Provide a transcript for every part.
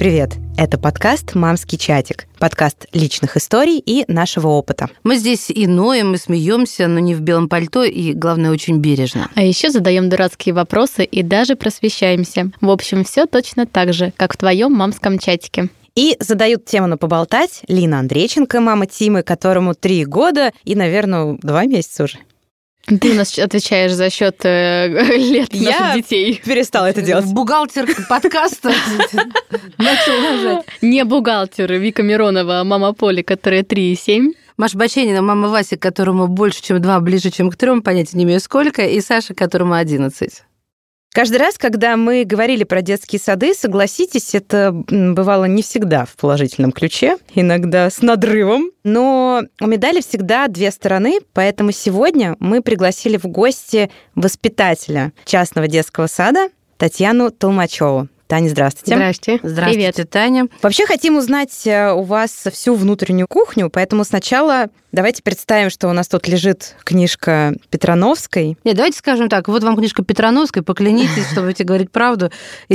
Привет! Это подкаст «Мамский чатик». Подкаст личных историй и нашего опыта. Мы здесь и ноем, и смеемся, но не в белом пальто, и, главное, очень бережно. А еще задаем дурацкие вопросы и даже просвещаемся. В общем, все точно так же, как в твоем мамском чатике. И задают тему на поболтать Лина Андрейченко, мама Тимы, которому три года и, наверное, два месяца уже. Ты у нас отвечаешь за счет э, лет Я наших детей. перестала это делать. Бухгалтер подкаста начал рожать. Не бухгалтер Вика Миронова, а мама Поли, которая 3 и 7. Маша Баченина, мама Васи, которому больше, чем два, ближе, чем к трем, понятия не имею сколько, и Саша, которому 11. Каждый раз, когда мы говорили про детские сады, согласитесь, это бывало не всегда в положительном ключе, иногда с надрывом. Но у медали всегда две стороны, поэтому сегодня мы пригласили в гости воспитателя частного детского сада Татьяну Толмачеву. Таня, здравствуйте. Здрасте. Здравствуйте, Привет. Таня. Вообще хотим узнать э, у вас всю внутреннюю кухню, поэтому сначала давайте представим, что у нас тут лежит книжка Петрановской. Нет, давайте скажем так, вот вам книжка Петрановской, поклянитесь, что будете говорить правду.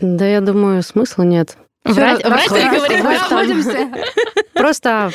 Да, я думаю, смысла нет. Врать, Всё, врать или расход- говорить правду? Расходимся. Просто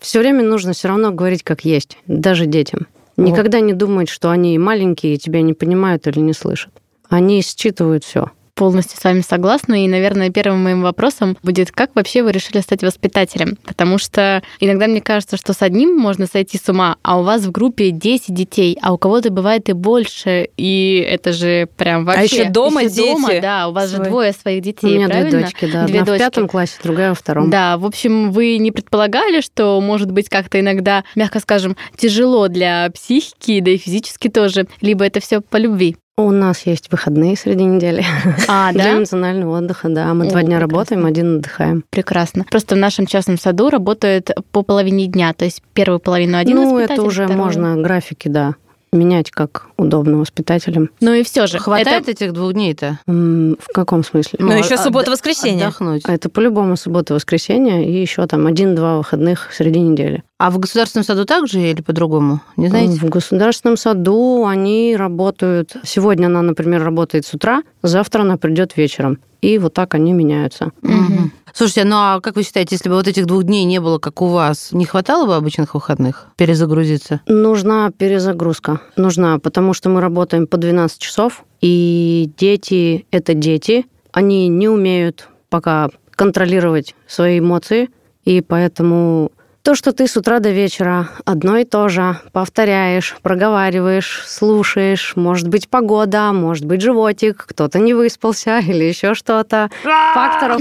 все время нужно все равно говорить как есть, даже детям. Никогда не думать, что они маленькие и тебя не понимают или не слышат. Они считывают все. Полностью с вами согласна. И, наверное, первым моим вопросом будет, как вообще вы решили стать воспитателем? Потому что иногда мне кажется, что с одним можно сойти с ума, а у вас в группе 10 детей, а у кого-то бывает и больше. И это же прям вообще... ещё дома Ещё дети дома, да, у вас же свои. двое своих У детей, меня правильно? две дочки, да. Две Одна в дочки. пятом классе, другая во втором. Да, в общем, вы не предполагали, что может быть как-то иногда, мягко скажем, тяжело для психики, да и физически тоже, либо это все по любви. У нас есть выходные среди недели А, для да? эмоционального отдыха. Да, мы О, два дня прекрасно. работаем, один отдыхаем. Прекрасно. Просто в нашем частном саду работает по половине дня, то есть первую половину один ну, это уже вторую- можно графики, да, менять как удобно воспитателям. Ну и все же. Хватает это- этих двух дней-то? В каком смысле? Ну, еще а- суббота-воскресенье. Отдохнуть. Это по-любому суббота-воскресенье и еще там один-два выходных среди недели. А в государственном саду также или по-другому? Не знаете? В государственном саду они работают. Сегодня она, например, работает с утра, завтра она придет вечером. И вот так они меняются. Мгм. Слушайте, ну а как вы считаете, если бы вот этих двух дней не было, как у вас, не хватало бы обычных выходных перезагрузиться? Нужна перезагрузка. Нужна, потому что мы работаем по 12 часов, и дети — это дети. Они не умеют пока контролировать свои эмоции, и поэтому то, что ты с утра до вечера одно и то же повторяешь, проговариваешь, слушаешь, может быть погода, может быть животик, кто-то не выспался или еще что-то. Факторов,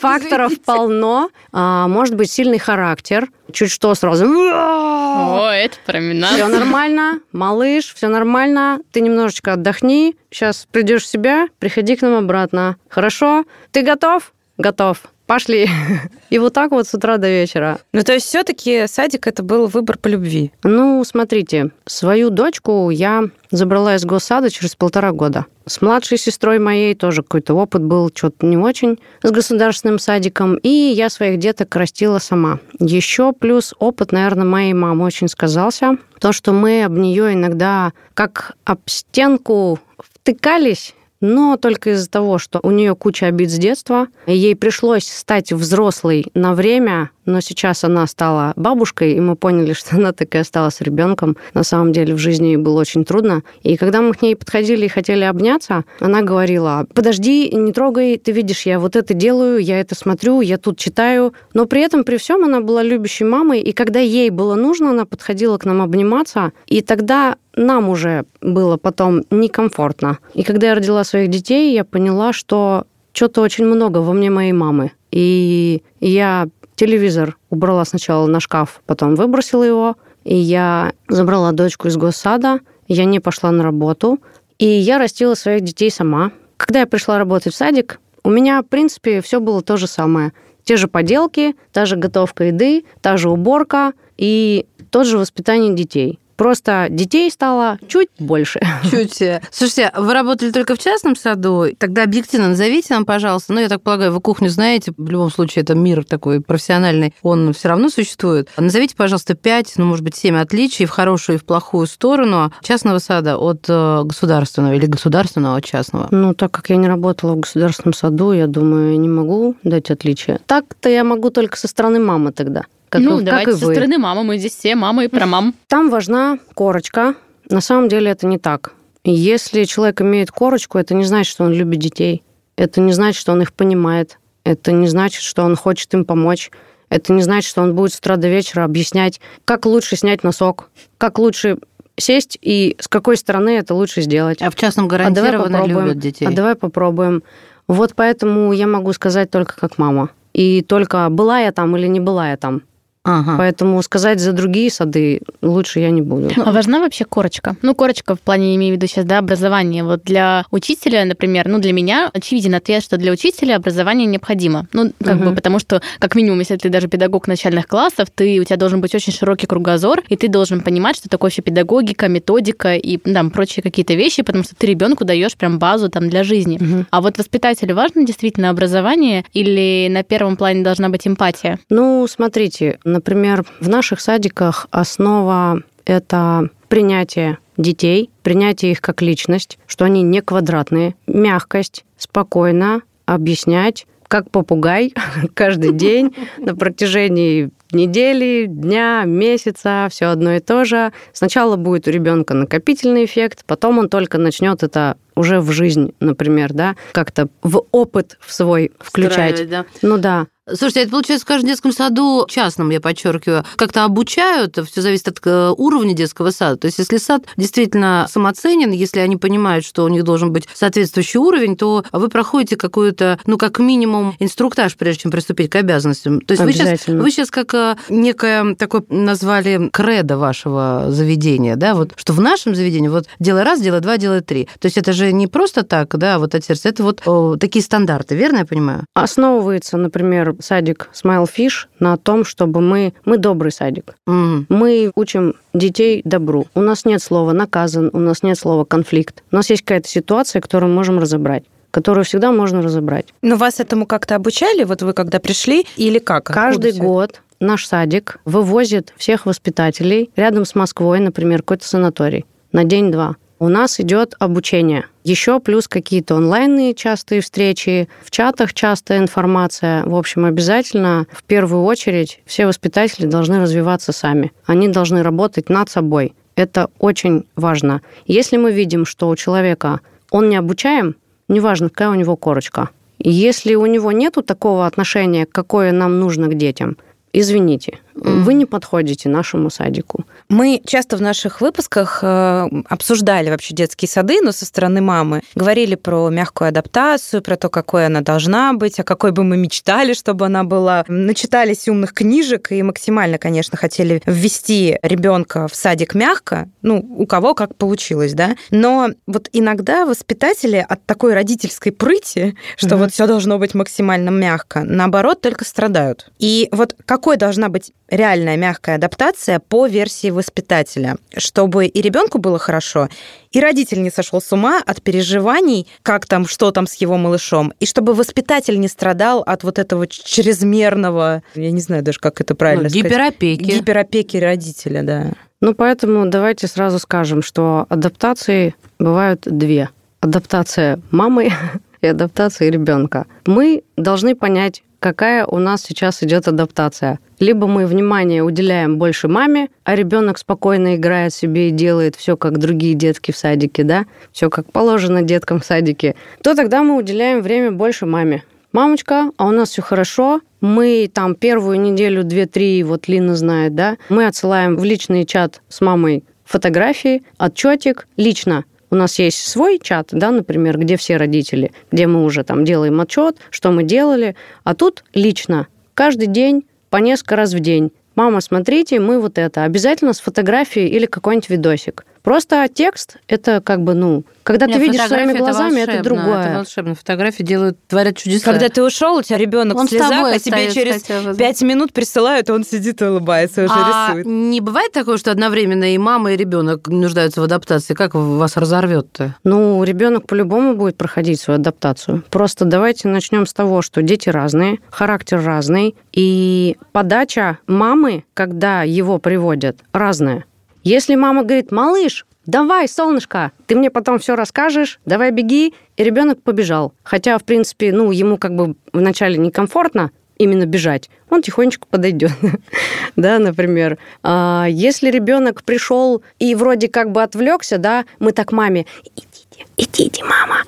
факторов полно. А, может быть сильный характер. Чуть что сразу. О, это про меня. Все нормально, малыш, все нормально. Ты немножечко отдохни. Сейчас придешь в себя, приходи к нам обратно. Хорошо? Ты готов? Готов. Пошли. И вот так вот с утра до вечера. Ну, то есть все-таки садик это был выбор по любви. Ну, смотрите, свою дочку я забрала из госсада через полтора года. С младшей сестрой моей тоже какой-то опыт был, что-то не очень, с государственным садиком. И я своих деток растила сама. Еще плюс опыт, наверное, моей мамы очень сказался. То, что мы об нее иногда как об стенку втыкались, но только из-за того, что у нее куча обид с детства, ей пришлось стать взрослой на время, но сейчас она стала бабушкой, и мы поняли, что она так и осталась ребенком. На самом деле в жизни ей было очень трудно. И когда мы к ней подходили и хотели обняться, она говорила, подожди, не трогай, ты видишь, я вот это делаю, я это смотрю, я тут читаю. Но при этом, при всем, она была любящей мамой, и когда ей было нужно, она подходила к нам обниматься, и тогда нам уже было потом некомфортно. И когда я родила своих детей, я поняла, что что-то очень много во мне моей мамы. И я телевизор убрала сначала на шкаф, потом выбросила его. И я забрала дочку из госсада, я не пошла на работу. И я растила своих детей сама. Когда я пришла работать в садик, у меня, в принципе, все было то же самое. Те же поделки, та же готовка еды, та же уборка и тот же воспитание детей. Просто детей стало чуть больше. Чуть. Слушайте, вы работали только в частном саду? Тогда объективно назовите нам, пожалуйста. Ну, я так полагаю, вы кухню знаете. В любом случае, это мир такой профессиональный. Он все равно существует. Назовите, пожалуйста, пять, ну, может быть, семь отличий в хорошую и в плохую сторону частного сада от э, государственного или государственного от частного. Ну, так как я не работала в государственном саду, я думаю, я не могу дать отличия. Так-то я могу только со стороны мамы тогда. Как, ну, как давайте и со вы. стороны мамы, мы здесь все мамы и про мам. Там важна корочка. На самом деле это не так. Если человек имеет корочку, это не значит, что он любит детей. Это не значит, что он их понимает. Это не значит, что он хочет им помочь. Это не значит, что он будет с утра до вечера объяснять, как лучше снять носок, как лучше сесть и с какой стороны это лучше сделать. А в частном А гарантированно попробуем. любят детей. А давай попробуем. Вот поэтому я могу сказать только как мама. И только была я там или не была я там. Ага. Поэтому сказать за другие сады лучше я не буду. А важна вообще корочка? Ну, корочка в плане, имею в виду сейчас, да, образование. Вот для учителя, например, ну, для меня очевиден ответ, что для учителя образование необходимо. Ну, как Мгм. бы потому что, как минимум, если ты даже педагог начальных классов, ты, у тебя должен быть очень широкий кругозор, и ты должен понимать, что такое вообще педагогика, методика и там прочие какие-то вещи, потому что ты ребенку даешь прям базу там для жизни. Мгм. А вот воспитателю важно действительно образование или на первом плане должна быть эмпатия? Ну, смотрите, например, в наших садиках основа – это принятие детей, принятие их как личность, что они не квадратные, мягкость, спокойно объяснять, как попугай каждый день на протяжении недели, дня, месяца, все одно и то же. Сначала будет у ребенка накопительный эффект, потом он только начнет это уже в жизнь, например, да, как-то в опыт в свой включать. Да. Ну да. Слушайте, это получается в каждом детском саду, частном, я подчеркиваю, как-то обучают, все зависит от э, уровня детского сада. То есть, если сад действительно самоценен, если они понимают, что у них должен быть соответствующий уровень, то вы проходите какую-то, ну, как минимум, инструктаж, прежде чем приступить к обязанностям. То есть вы сейчас, вы сейчас как э, некое такое назвали кредо вашего заведения, да, вот что в нашем заведении вот делай раз, делай два, делай три. То есть это же не просто так, да, вот от сердца, это вот о, такие стандарты, верно я понимаю? Основывается, например, садик Smile Fish на том, чтобы мы... Мы добрый садик. Мгм. Мы учим детей добру. У нас нет слова «наказан», у нас нет слова «конфликт». У нас есть какая-то ситуация, которую мы можем разобрать которую всегда можно разобрать. Но вас этому как-то обучали, вот вы когда пришли, или как? Каждый Откуда год наш садик вывозит всех воспитателей рядом с Москвой, например, какой-то санаторий на день-два. У нас идет обучение. Еще плюс какие-то онлайнные частые встречи, в чатах частая информация. В общем, обязательно в первую очередь все воспитатели должны развиваться сами. Они должны работать над собой. Это очень важно. Если мы видим, что у человека он не обучаем, неважно, какая у него корочка. Если у него нету такого отношения, какое нам нужно к детям, извините, вы не подходите нашему садику. Мы часто в наших выпусках э, обсуждали вообще детские сады, но со стороны мамы. Говорили про мягкую адаптацию, про то, какой она должна быть, о какой бы мы мечтали, чтобы она была. Начитались умных книжек и максимально, конечно, хотели ввести ребенка в садик мягко. Ну, у кого как получилось, да. Но вот иногда воспитатели от такой родительской прыти, что Мгм. вот все должно быть максимально мягко, наоборот, только страдают. И вот какой должна быть реальная мягкая адаптация по версии воспитателя, чтобы и ребенку было хорошо, и родитель не сошел с ума от переживаний, как там, что там с его малышом, и чтобы воспитатель не страдал от вот этого чрезмерного, я не знаю даже, как это правильно Ну, сказать, гиперопеки. гиперопеки родителя, да. Ну, поэтому давайте сразу скажем, что адаптации бывают две. Адаптация мамы и адаптация ребенка. Мы должны понять, какая у нас сейчас идет адаптация. Либо мы внимание уделяем больше маме, а ребенок спокойно играет себе и делает все как другие детки в садике, да, все как положено деткам в садике, то тогда мы уделяем время больше маме. Мамочка, а у нас все хорошо. Мы там первую неделю, две-три, вот Лина знает, да, мы отсылаем в личный чат с мамой фотографии, отчетик лично. У нас есть свой чат, да, например, где все родители, где мы уже там делаем отчет, что мы делали, а тут лично каждый день по несколько раз в день. Мама, смотрите, мы вот это. Обязательно с фотографией или какой-нибудь видосик. Просто текст — это как бы, ну, когда ты видишь своими глазами, это, другое. Это волшебно. Фотографии делают, творят чудеса. Когда ты ушел, у тебя ребенок в слезах, а тебе через пять минут присылают, он сидит и улыбается, уже а рисует. Не бывает такого, что одновременно и мама, и ребенок нуждаются в адаптации. Как вас разорвет-то? Ну, ребенок по-любому будет проходить свою адаптацию. Просто давайте начнем с того, что дети разные, характер разный, и подача мамы, когда его приводят, разная. Если мама говорит, малыш, давай, солнышко, ты мне потом все расскажешь, давай беги, и ребенок побежал. Хотя, в принципе, ну, ему как бы вначале некомфортно именно бежать, он тихонечко подойдет. да, например. А если ребенок пришел и вроде как бы отвлекся, да, мы так маме, идите, идите, мама.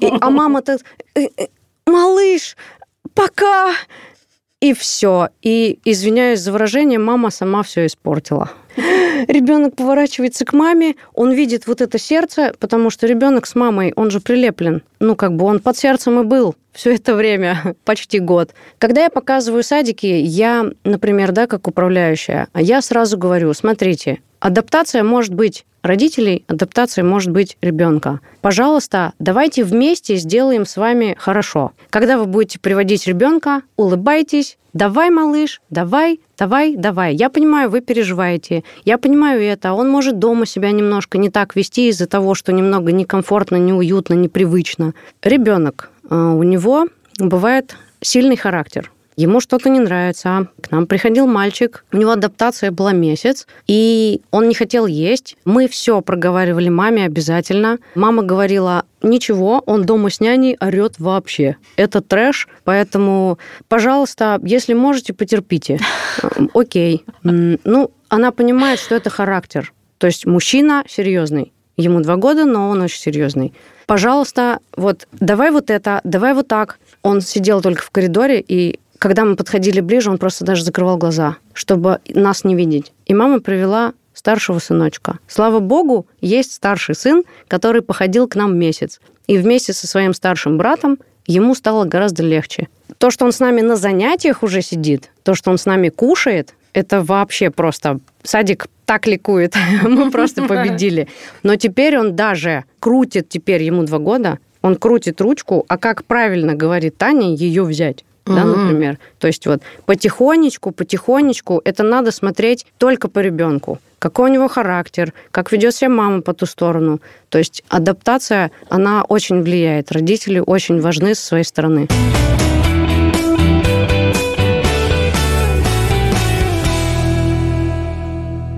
И, а мама-то, «Э, э, малыш, пока. И все. И, извиняюсь за выражение, мама сама все испортила. Ребенок поворачивается к маме, он видит вот это сердце, потому что ребенок с мамой, он же прилеплен. Ну, как бы он под сердцем и был все это время, почти год. Когда я показываю садики, я, например, да, как управляющая, я сразу говорю, смотрите, адаптация может быть родителей, адаптация может быть ребенка. Пожалуйста, давайте вместе сделаем с вами хорошо. Когда вы будете приводить ребенка, улыбайтесь, давай, малыш, давай, давай, давай. Я понимаю, вы переживаете, я понимаю это. Он может дома себя немножко не так вести из-за того, что немного некомфортно, неуютно, непривычно. Ребенок, э, у него бывает сильный характер ему что-то не нравится. К нам приходил мальчик, у него адаптация была месяц, и он не хотел есть. Мы все проговаривали маме обязательно. Мама говорила, ничего, он дома с няней орет вообще. Это трэш, поэтому, пожалуйста, если можете, потерпите. Окей. Ну, она понимает, что это характер. То есть мужчина серьезный. Ему два года, но он очень серьезный. Пожалуйста, вот давай вот это, давай вот так. Он сидел только в коридоре и когда мы подходили ближе, он просто даже закрывал глаза, чтобы нас не видеть. И мама привела старшего сыночка. Слава богу, есть старший сын, который походил к нам месяц. И вместе со своим старшим братом ему стало гораздо легче. То, что он с нами на занятиях уже сидит, то, что он с нами кушает, это вообще просто садик так ликует. Мы просто победили. Но теперь он даже крутит, теперь ему два года, он крутит ручку, а как правильно говорит Таня, ее взять да, например. То есть вот потихонечку, потихонечку это надо смотреть только по ребенку. Какой у него характер, как ведет себя мама по ту сторону. То есть адаптация, она очень влияет. Родители очень важны со своей стороны.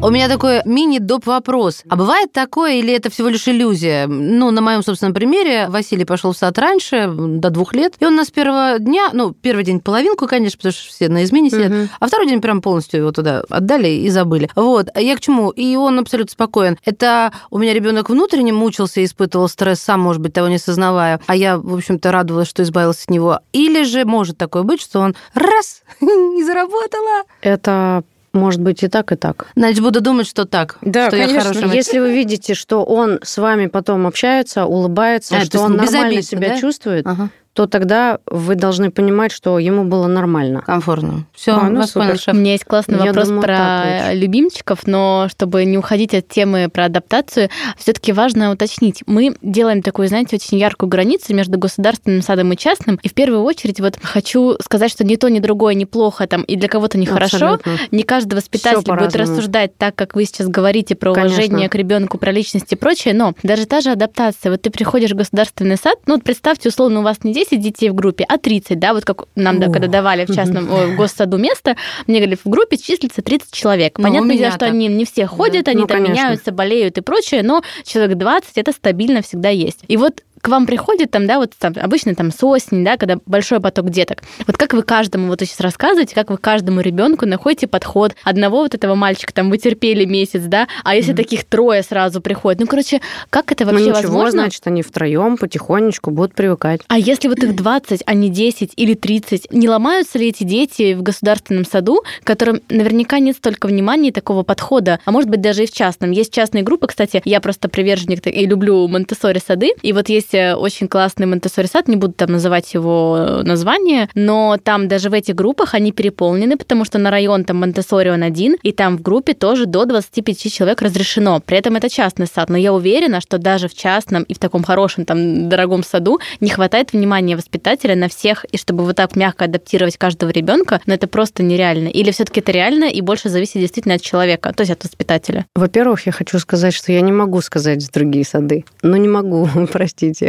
У меня такой мини-доп вопрос. А бывает такое или это всего лишь иллюзия? Ну, на моем собственном примере Василий пошел в сад раньше, до двух лет, и он нас с первого дня, ну, первый день половинку, конечно, потому что все на измене сидят, угу. а второй день прям полностью его туда отдали и забыли. Вот. А я к чему? И он абсолютно спокоен. Это у меня ребенок внутренне мучился и испытывал стресс, сам, может быть, того не сознавая, а я, в общем-то, радовалась, что избавилась от него. Или же может такое быть, что он раз, не заработала. Это может быть и так, и так. Значит, буду думать, что так. Да, что конечно. Я хорошая Если вы видите, что он с вами потом общается, улыбается, а, что он нормально себя да? чувствует, ага то тогда вы должны понимать, что ему было нормально. Комфортно. Все, а, ну, супер. У меня есть классный Я вопрос думаю, про любимчиков, но чтобы не уходить от темы про адаптацию, все-таки важно уточнить. Мы делаем такую, знаете, очень яркую границу между государственным садом и частным. И в первую очередь вот хочу сказать, что ни то, ни другое неплохо там, и для кого-то нехорошо. Не каждый воспитатель будет рассуждать так, как вы сейчас говорите про Конечно. уважение к ребенку, про личность и прочее, но даже та же адаптация. Вот ты приходишь в государственный сад, ну вот представьте, условно, у вас не 10 детей в группе, а 30, да, вот как нам, да, когда давали в частном в госсаду место, мне говорили, в группе числится 30 человек. Ну, Понятное дело, что они не все ходят, да. они ну, там меняются, болеют и прочее, но человек 20 это стабильно всегда есть. И вот к вам приходит там, да, вот там, обычно там с осени, да, когда большой поток деток. Вот как вы каждому, вот сейчас рассказываете, как вы каждому ребенку находите подход. Одного вот этого мальчика там вы терпели месяц, да, а если mm-hmm. таких трое сразу приходят, ну, короче, как это вообще ну, ничего, возможно? значит, они втроем потихонечку будут привыкать. А если вот их 20, а не 10 или 30, не ломаются ли эти дети в государственном саду, которым наверняка нет столько внимания и такого подхода, а может быть даже и в частном. Есть частные группы, кстати, я просто приверженник и люблю монтессори сады, и вот есть есть э, очень классный монтессори сад, не буду там называть его э, название, но там даже в этих группах они переполнены, потому что на район там монтессори он один, и там в группе тоже до 25 человек разрешено. При этом это частный сад, но я уверена, что даже в частном и в таком хорошем там дорогом саду не хватает внимания воспитателя на всех, и чтобы вот так мягко адаптировать каждого ребенка, но это просто нереально. Или все-таки это реально и больше зависит действительно от человека, то есть от воспитателя? Во-первых, я хочу сказать, что я не могу сказать за другие сады. Ну, не могу, простите.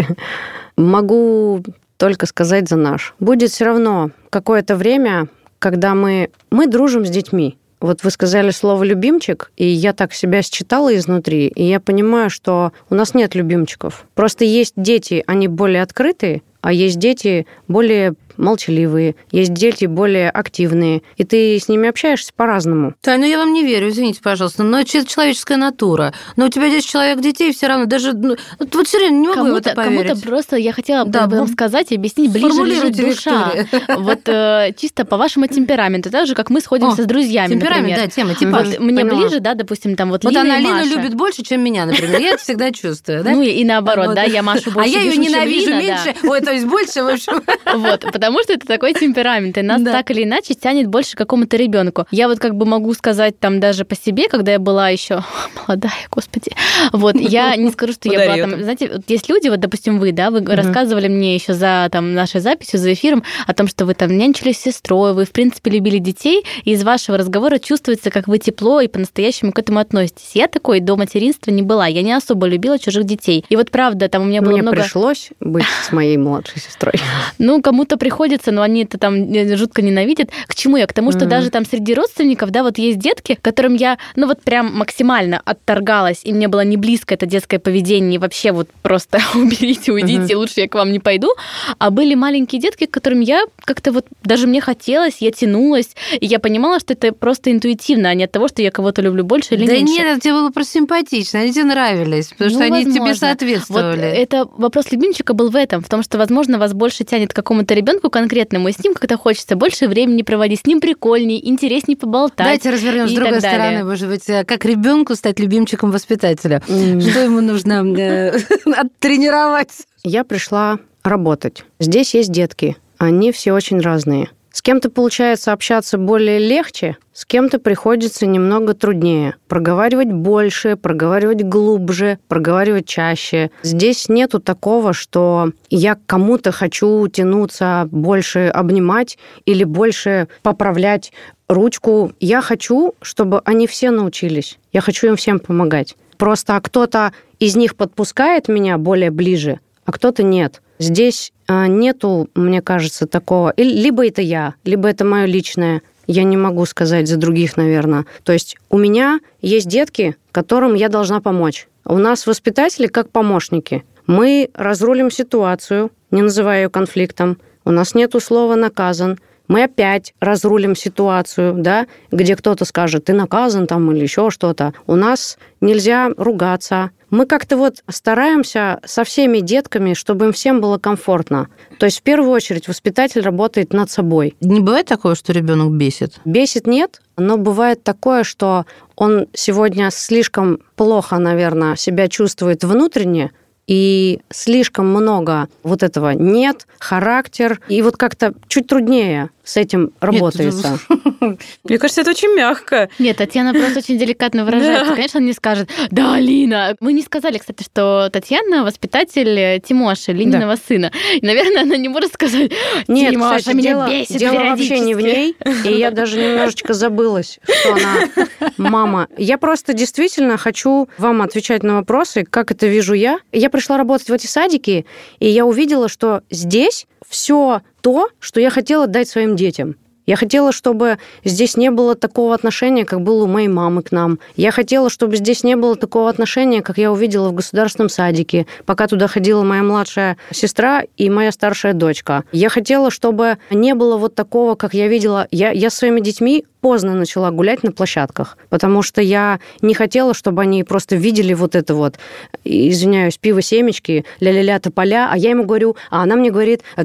Могу только сказать за наш. Будет все равно какое-то время, когда мы, мы дружим с детьми. Вот вы сказали слово «любимчик», и я так себя считала изнутри, и я понимаю, что у нас нет любимчиков. Просто есть дети, они более открытые, а есть дети более молчаливые, есть дети более активные, и ты с ними общаешься по-разному. Тань, ну я вам не верю, извините, пожалуйста, но это человеческая натура. Но у тебя 10 человек детей все равно, даже, ну, вот все время не могу кому-то, в это поверить. Кому-то просто, я хотела да, бы вам сказать и объяснить, ближе лежит душа. Виктория. Вот э, чисто по вашему темпераменту, так же, как мы сходимся О, с друзьями, Темперамент, например. да, тема, типаж. Вот, мне Поняла. ближе, да, допустим, там вот Вот Лина она Лину любит больше, чем меня, например, я это всегда чувствую, да? Ну и наоборот, да, я Машу больше А я ее ненавижу меньше, ой, то есть больше, в общем. Вот, потому что это такой темперамент, и нас да. так или иначе тянет больше к какому-то ребенку. Я вот как бы могу сказать там даже по себе, когда я была еще молодая, господи, вот, я не скажу, что я была там, знаете, вот есть люди, вот, допустим, вы, да, вы рассказывали мне еще за там нашей записью, за эфиром о том, что вы там нянчились с сестрой, вы, в принципе, любили детей, и из вашего разговора чувствуется, как вы тепло и по-настоящему к этому относитесь. Я такой до материнства не была, я не особо любила чужих детей. И вот правда, там у меня было Мне много... пришлось быть с моей младшей сестрой. Ну, кому-то приходится, но они это там жутко ненавидят. К чему я? К тому, что mm-hmm. даже там среди родственников, да, вот есть детки, которым я, ну вот прям максимально отторгалась, и мне было не близко это детское поведение, и вообще вот просто уберите, уйдите, mm-hmm. лучше я к вам не пойду. А были маленькие детки, к которым я как-то вот, даже мне хотелось, я тянулась, и я понимала, что это просто интуитивно, а не от того, что я кого-то люблю больше или да меньше. Да нет, тебе было просто симпатично, они тебе нравились, потому ну, что возможно. они тебе соответствовали. Вот это вопрос любимчика был в этом, в том, что, возможно, вас больше тянет к какому-то ребенку конкретному, и с ним как-то хочется больше времени проводить, с ним прикольней, интересней поболтать. Давайте развернем с другой стороны, может быть, э, как ребенку стать любимчиком воспитателя. Mm. Что ему нужно э, оттренировать? Я пришла работать. Здесь есть детки. Они все очень разные. С кем-то получается общаться более легче, с кем-то приходится немного труднее. Проговаривать больше, проговаривать глубже, проговаривать чаще. Здесь нету такого, что я к кому-то хочу тянуться, больше обнимать или больше поправлять ручку. Я хочу, чтобы они все научились. Я хочу им всем помогать. Просто кто-то из них подпускает меня более ближе, а кто-то нет. Здесь а, нету, мне кажется, такого. Либо это я, либо это мое личное. Я не могу сказать за других, наверное. То есть у меня есть детки, которым я должна помочь. У нас воспитатели как помощники. Мы разрулим ситуацию, не называя ее конфликтом. У нас нет слова «наказан». Мы опять разрулим ситуацию, да, где кто-то скажет, ты наказан там или еще что-то. У нас нельзя ругаться, мы как-то вот стараемся со всеми детками, чтобы им всем было комфортно. То есть в первую очередь воспитатель работает над собой. Не бывает такого, что ребенок бесит? Бесит нет, но бывает такое, что он сегодня слишком плохо, наверное, себя чувствует внутренне, и слишком много вот этого нет, характер, и вот как-то чуть труднее с этим работается. Мне кажется, это очень мягко. Нет, Татьяна просто очень деликатно выражается. Конечно, он не скажет, да, Алина. Мы не сказали, кстати, что Татьяна воспитатель Тимоши, Лининого сына. И, наверное, она не может сказать, Нет, Тимоша кстати, меня дело, бесит дело вообще не в ней. И я даже немножечко забылась, что она мама. Я просто действительно хочу вам отвечать на вопросы, как это вижу я. Я пришла работать в эти садики, и я увидела, что здесь все то, что я хотела дать своим детям. Я хотела, чтобы здесь не было такого отношения, как было у моей мамы к нам. Я хотела, чтобы здесь не было такого отношения, как я увидела в государственном садике, пока туда ходила моя младшая сестра и моя старшая дочка. Я хотела, чтобы не было вот такого, как я видела. Я, я своими детьми поздно начала гулять на площадках, потому что я не хотела, чтобы они просто видели вот это вот, извиняюсь, пиво-семечки, ля-ля-ля тополя, а я ему говорю, а она мне говорит, а,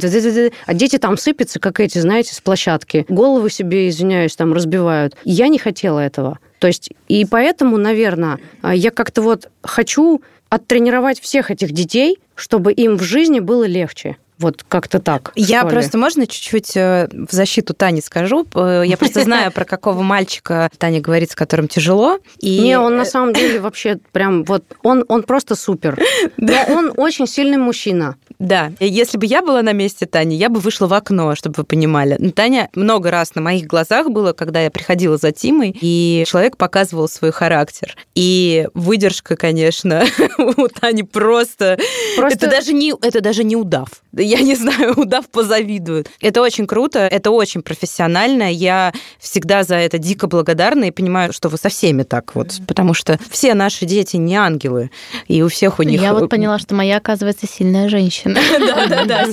а дети там сыпятся, как эти, знаете, с площадки головы себе, извиняюсь, там разбивают. Я не хотела этого. То есть, и поэтому, наверное, я как-то вот хочу оттренировать всех этих детей, чтобы им в жизни было легче. Вот как-то так. Я просто, можно чуть-чуть э, в защиту Тани скажу? Э, я просто знаю, про какого мальчика Таня говорит, с которым тяжело. И... Не, он на самом деле вообще прям вот, он, он просто супер. Но он очень сильный мужчина. Да, если бы я была на месте Тани, я бы вышла в окно, чтобы вы понимали. Но Таня много раз на моих глазах было, когда я приходила за Тимой, и человек показывал свой характер. И выдержка, конечно, у Тани просто... просто... Это, даже не, это даже не удав я не знаю, удав позавидует. Это очень круто, это очень профессионально. Я всегда за это дико благодарна и понимаю, что вы со всеми так вот, потому что все наши дети не ангелы, и у всех у них... Я вот поняла, что моя, оказывается, сильная женщина. Да-да-да,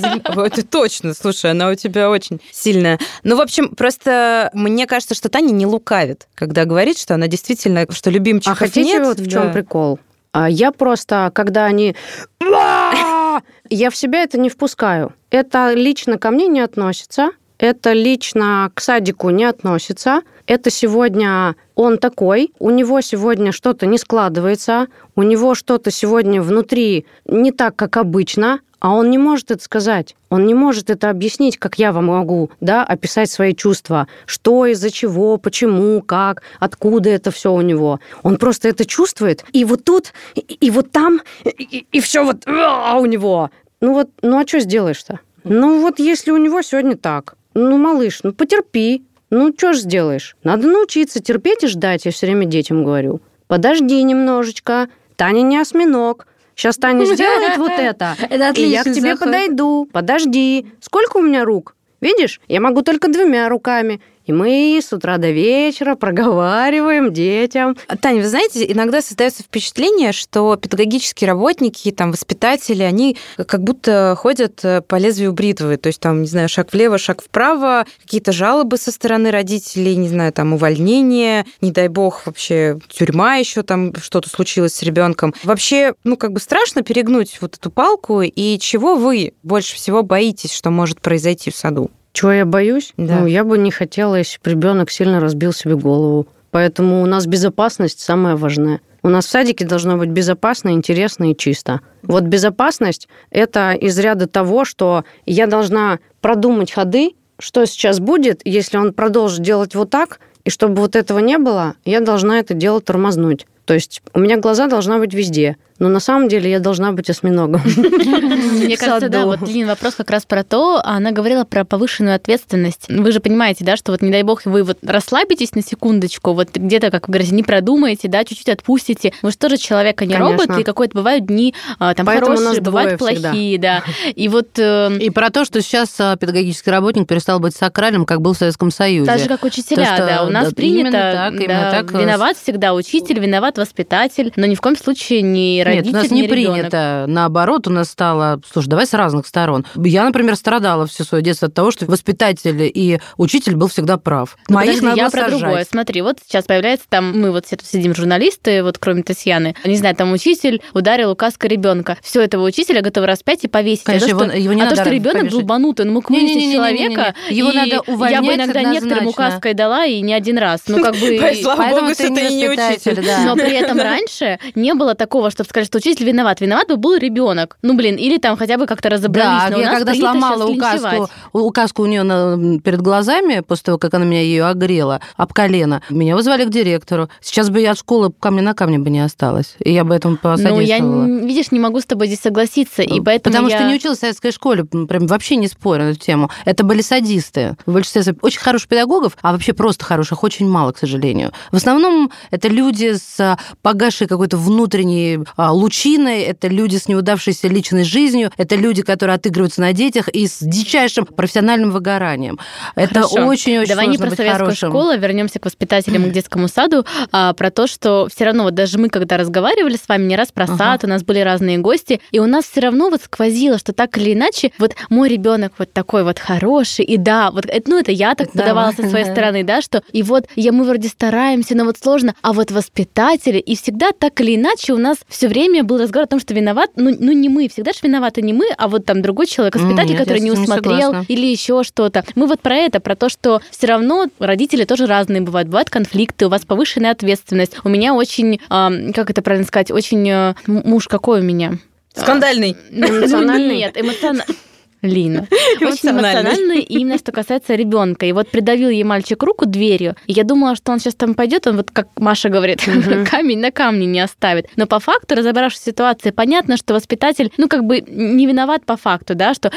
это точно. Слушай, она у тебя очень сильная. Ну, в общем, просто мне кажется, что Таня не лукавит, когда говорит, что она действительно, что любимчиков А хотите вот в чем прикол? А я просто, когда они я в себя это не впускаю. Это лично ко мне не относится. Это лично к садику не относится. Это сегодня он такой, у него сегодня что-то не складывается, у него что-то сегодня внутри не так, как обычно, а он не может это сказать. Он не может это объяснить, как я вам могу, да, описать свои чувства. Что, из-за чего, почему, как, откуда это все у него. Он просто это чувствует. И вот тут, и, и вот там, и, и все вот а, у него. Ну вот, ну а что сделаешь-то? Ну вот если у него сегодня так, ну, малыш, ну потерпи. Ну, что ж сделаешь? Надо научиться терпеть и ждать, я все время детям говорю. Подожди немножечко. Таня не осьминог. Сейчас Таня сделает вот это, и я к тебе подойду. Подожди. Сколько у меня рук? Видишь, я могу только двумя руками. И мы с утра до вечера проговариваем детям. Таня, вы знаете, иногда создается впечатление, что педагогические работники, там, воспитатели, они как будто ходят э, по лезвию бритвы. То есть там, не знаю, шаг влево, шаг вправо, какие-то жалобы со стороны родителей, не знаю, там, увольнение, не дай бог, вообще тюрьма еще там что-то случилось с ребенком. Вообще, ну, как бы страшно перегнуть вот эту палку, и чего вы больше всего боитесь, что может произойти в саду? Чего я боюсь? Да. Ну, я бы не хотела, если бы ребенок сильно разбил себе голову. Поэтому у нас безопасность самое важное. У нас в садике должно быть безопасно, интересно и чисто. Вот безопасность – это из ряда того, что я должна продумать ходы, что сейчас будет, если он продолжит делать вот так, и чтобы вот этого не было, я должна это дело тормознуть. То есть у меня глаза должна быть везде. Но на самом деле я должна быть осьминогом. Мне кажется, да, вот Лин вопрос как раз про то, она говорила про повышенную ответственность. Вы же понимаете, да, что вот не дай бог вы вот расслабитесь на секундочку, вот где-то, как вы говорите, не продумаете, да, чуть-чуть отпустите. Вы же тоже человек, а не робот, и какой-то бывают дни а, там хорошие, бывают плохие, да. И вот... Э, и про то, что сейчас а, педагогический работник перестал быть сакральным, как был в Советском Союзе. Так же, как учителя, да. У нас принято... Виноват всегда учитель, виноват воспитатель, но ни в коем случае не родитель, Нет, у нас не, принято. Наоборот, у нас стало... Слушай, давай с разных сторон. Я, например, страдала все свое детство от того, что воспитатель и учитель был всегда прав. Ну, Моих подожди, я про другое. Смотри, вот сейчас появляется там... Мы вот сидим журналисты, вот кроме Татьяны. Не знаю, там учитель ударил указкой ребенка. Все этого учителя готовы распять и повесить. Конечно, а то, что, его, не а то, что ребенок долбанутый, он мог не, не, человека. Не, не, не, не. Его надо увольнять Я бы иногда некоторым указкой дала, и не один раз. Ну, как бы... Поэтому ты не учитель. Но при этом раньше не было такого, чтобы сказать, что учитель виноват. Виноват бы был ребенок. Ну, блин, или там хотя бы как-то разобрались. Да, я когда сломала указку, указку у нее на, перед глазами, после того, как она меня ее огрела, об колено, меня вызвали к директору. Сейчас бы я от школы камня на камне бы не осталась. И я бы этому посодействовала. Ну, я, видишь, не могу с тобой здесь согласиться. И поэтому Потому я... что не училась в советской школе, прям вообще не спорю на эту тему. Это были садисты. В большинстве очень хороших педагогов, а вообще просто хороших, очень мало, к сожалению. В основном это люди с погасшей какой-то внутренней а, лучиной, это люди с неудавшейся личной жизнью, это люди, которые отыгрываются на детях и с дичайшим профессиональным выгоранием. Это очень-очень Давай не про советскую хорошим. школу, а вернемся к воспитателям и к детскому саду, а, про то, что все равно, вот даже мы, когда разговаривали с вами не раз про ага. сад, у нас были разные гости, и у нас все равно вот сквозило, что так или иначе, вот мой ребенок вот такой вот хороший, и да, вот это, ну это я так подавала со своей стороны, да, что и вот я мы вроде стараемся, но вот сложно, а вот воспитатель родители, и всегда так или иначе у нас все время был разговор о том, что виноват, ну, ну не мы, всегда же виноваты не мы, а вот там другой человек, воспитатель, Нет, который не усмотрел согласна. или еще что-то. Мы вот про это, про то, что все равно родители тоже разные бывают. Бывают конфликты, у вас повышенная ответственность. У меня очень, ам, как это правильно сказать, очень э, муж какой у меня? Скандальный. Ну, Эмоциональный? Нет, эмоциональный. Лина. Очень эмоциональный, и именно что касается ребенка. И вот придавил ей мальчик руку дверью, и я думала, что он сейчас там пойдет, он вот как Маша говорит, камень на камне не оставит. Но по факту, разобравшись в ситуации, понятно, что воспитатель, ну, как бы не виноват по факту, да, что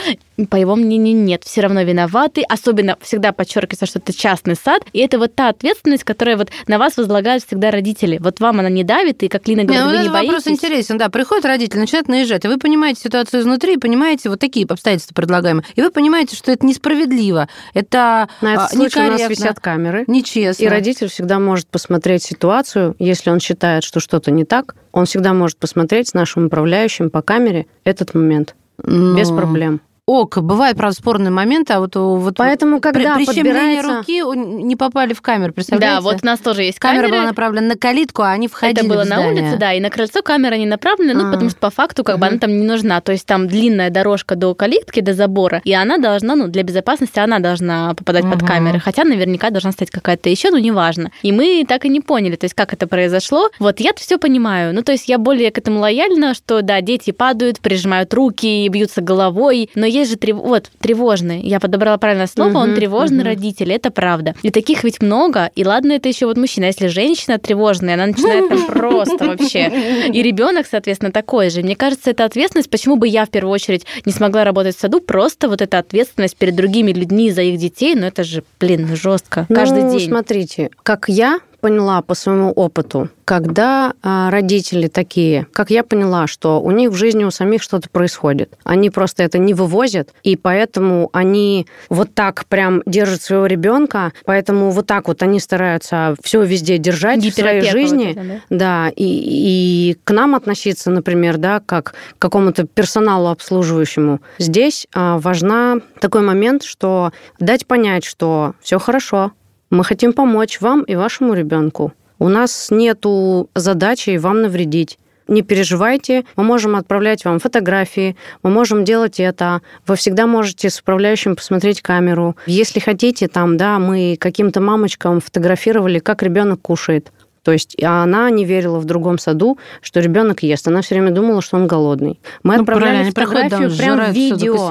по его мнению нет, все равно виноваты, особенно всегда подчеркивается, что это частный сад, и это вот та ответственность, которая вот на вас возлагают всегда родители. Вот вам она не давит, и как Лина Не, говорит, ну, вы не этот вопрос боитесь. интересен, да. Приходит родитель, начинает наезжать, а вы понимаете ситуацию изнутри, и понимаете вот такие обстоятельства предлагаемые. И вы понимаете, что это несправедливо, это На этот а, случай у нас висят камеры. нечестно. И родитель всегда может посмотреть ситуацию, если он считает, что что-то не так, он всегда может посмотреть с нашим управляющим по камере этот момент без Ну, проблем. Ок, бывают, правда, спорные моменты, а вот, вот Поэтому, при, когда прищемление подбирается... руки не попали в камеру, представляете? Да, вот у нас тоже есть камера камеры. была направлена на калитку, а они входили Это было в на улице, да, и на крыльцо камера не направлена, ну, А. потому что по факту как бы она там не нужна. То есть там длинная дорожка до калитки, до забора, и она должна, ну, для безопасности она должна попадать под камеры. Хотя наверняка должна стоять какая-то еще, ну, неважно. И мы так и не поняли, то есть как это произошло. Вот я все понимаю. Ну, то есть я более к этому лояльна, что, да, дети падают, прижимают руки, бьются головой, но есть же трев... вот, тревожный. Я подобрала правильное слово, он Мгм, тревожный мгм. родитель, это правда. И таких ведь много, и ладно, это еще вот мужчина. Если женщина тревожная, она начинает там просто вообще. И ребенок, соответственно, такой же. Мне кажется, это ответственность. Почему бы я в первую очередь не смогла работать в саду? Просто вот эта ответственность перед другими людьми за их детей, ну это же, блин, жестко. Каждый ну, день. смотрите, как я поняла по своему опыту, когда а, родители такие, как я поняла, что у них в жизни у самих что-то происходит. Они просто это не вывозят, и поэтому они вот так прям держат своего ребенка, поэтому вот так вот они стараются все везде держать в своей Гиперопека вот жизни. эта, да? Да, и, и к нам относиться, например, да, как к какому-то персоналу обслуживающему. Здесь а, важна такой момент, что дать понять, что все хорошо, мы хотим помочь вам и вашему ребенку. У нас нету задачи вам навредить. Не переживайте, мы можем отправлять вам фотографии, мы можем делать это. Вы всегда можете с управляющим посмотреть камеру. Если хотите, там, да, мы каким-то мамочкам фотографировали, как ребенок кушает. То есть а она не верила в другом саду, что ребенок ест. Она все время думала, что он голодный. Мы Ну, отправляли фотографию, прям видео.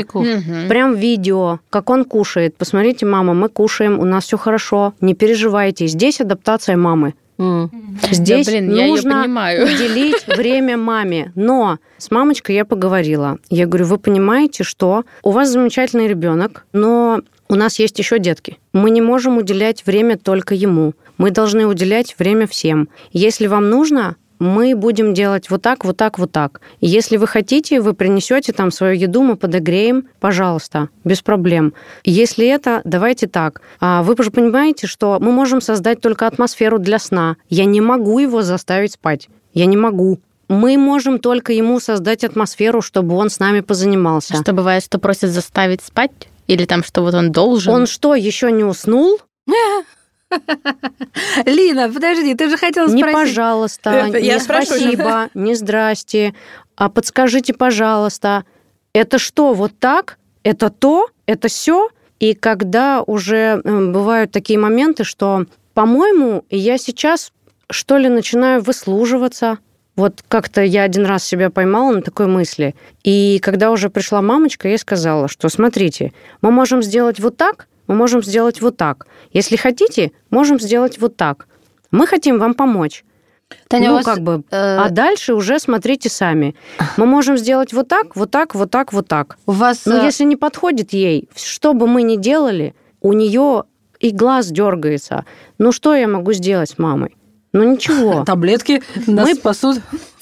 Прям видео, как он кушает. Посмотрите, мама, мы кушаем, у нас все хорошо, не переживайте. Здесь адаптация мамы. Здесь да, блин, нужно уделить время маме. Но с мамочкой я поговорила. Я говорю, вы понимаете, что у вас замечательный ребенок, но у нас есть еще детки. Мы не можем уделять время только ему. Мы должны уделять время всем. Если вам нужно, мы будем делать вот так, вот так, вот так. И Если вы хотите, вы принесете там свою еду, мы подогреем, пожалуйста, без проблем. Если это, давайте так. А Вы же понимаете, что мы можем создать только атмосферу для сна. Я не могу его заставить спать. Я не могу. Мы можем только ему создать атмосферу, чтобы он с нами позанимался. Что бывает, что просят заставить спать? Или там, что вот он должен? Он что, еще не уснул? Лина, подожди, ты же хотела Не спросить. пожалуйста, Это я не спасибо, не здрасте. А подскажите, пожалуйста, это что, вот так? Это то? Это все? И когда уже э, бывают такие моменты, что, по-моему, я сейчас, что ли, начинаю выслуживаться. Вот как-то я один раз себя поймала на такой мысли. И когда уже пришла мамочка, я ей сказала, что смотрите, мы можем сделать вот так, мы можем сделать вот так. Если хотите, можем сделать вот так. Мы хотим вам помочь. Таня, ну, вас, как бы. э, А дальше уже смотрите сами. Мы можем сделать вот так, вот так, вот так, вот так. у вас... Но э, если не подходит ей, что бы мы ни делали, у нее и глаз дергается. Ну что я могу сделать с мамой? Ну ничего. Таблетки нас Мы- спасут.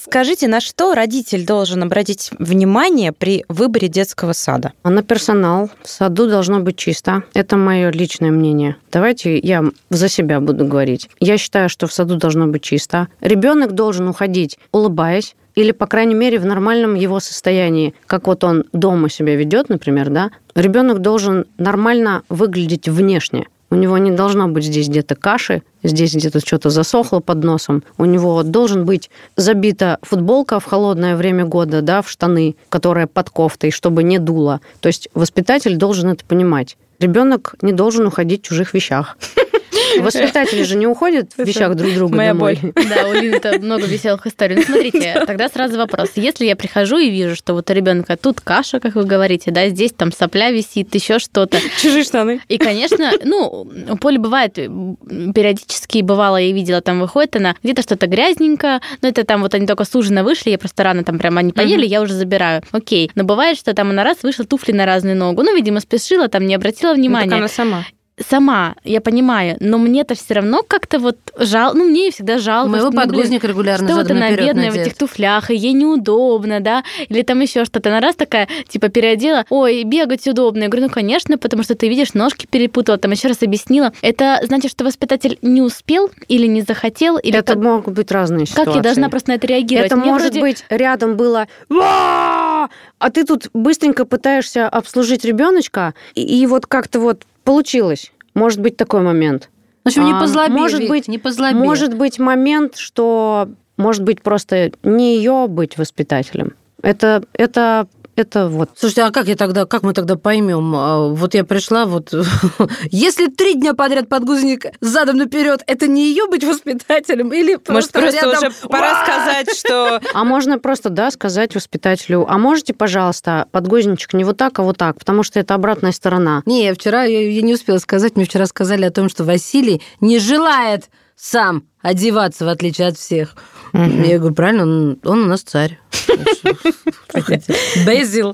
Скажите, на что родитель должен обратить внимание при выборе детского сада? А на персонал в саду должно быть чисто. Это мое личное мнение. Давайте я за себя буду говорить. Я считаю, что в саду должно быть чисто. Ребенок должен уходить, улыбаясь, или, по крайней мере, в нормальном его состоянии, как вот он дома себя ведет, например, да, ребенок должен нормально выглядеть внешне. У него не должно быть здесь где-то каши, здесь где-то что-то засохло под носом. У него должен быть забита футболка в холодное время года, да, в штаны, которая под кофтой, чтобы не дуло. То есть воспитатель должен это понимать. Ребенок не должен уходить в чужих вещах. Воспитатели же не уходят в вещах друг друга Моя домой. боль. Да, у Лины много веселых историй. Ну, смотрите, тогда сразу вопрос. Если я прихожу и вижу, что вот у ребенка тут каша, как вы говорите, да, здесь там сопля висит, еще что-то. Чужие штаны. И, конечно, ну, у Поли бывает, периодически бывало, я видела, там выходит она, где-то что-то грязненько, но это там вот они только с ужина вышли, я просто рано там прямо они поели, я уже забираю. Окей. Но бывает, что там она раз вышла, туфли на разную ногу. Ну, видимо, спешила, там не обратила Ну, внимания так она сама. Сама, я понимаю, но мне-то все равно как-то вот жал, ну мне всегда жалко. Моего что, ну, блин, подгузник регулярно что вот она бедная в надет. этих туфлях, и ей неудобно, да, или там еще что-то. Она раз такая, типа, переодела, ой, бегать удобно. Я говорю, ну, конечно, потому что ты видишь, ножки перепутала, там еще раз объяснила. Это значит, что воспитатель не успел или не захотел, или Это как, могут быть разные как ситуации. я должна просто на это реагировать? Это Мне может вроде- быть рядом было а ты тут быстренько пытаешься обслужить ребеночка, и, и вот как-то вот получилось. Может быть такой момент. В общем, не А, позлоби, может Вик, быть- не позлоби. Может быть момент, что может быть просто не ее быть воспитателем. Это, это, это вот. Слушайте, а как я тогда, как мы тогда поймем? А, Вот я пришла, вот если три дня подряд подгузник задом наперед, это не ее быть воспитателем или Может, просто, просто рядом, уже пора сказать, что А можно просто, да, сказать воспитателю, а можете, пожалуйста, подгузничек не вот так, а вот так, потому что это обратная сторона. Не, я вчера я, я не успела сказать, мне вчера сказали о том, что Василий не желает сам одеваться, в отличие от всех. Я говорю, правильно, он, он у нас царь. Безил.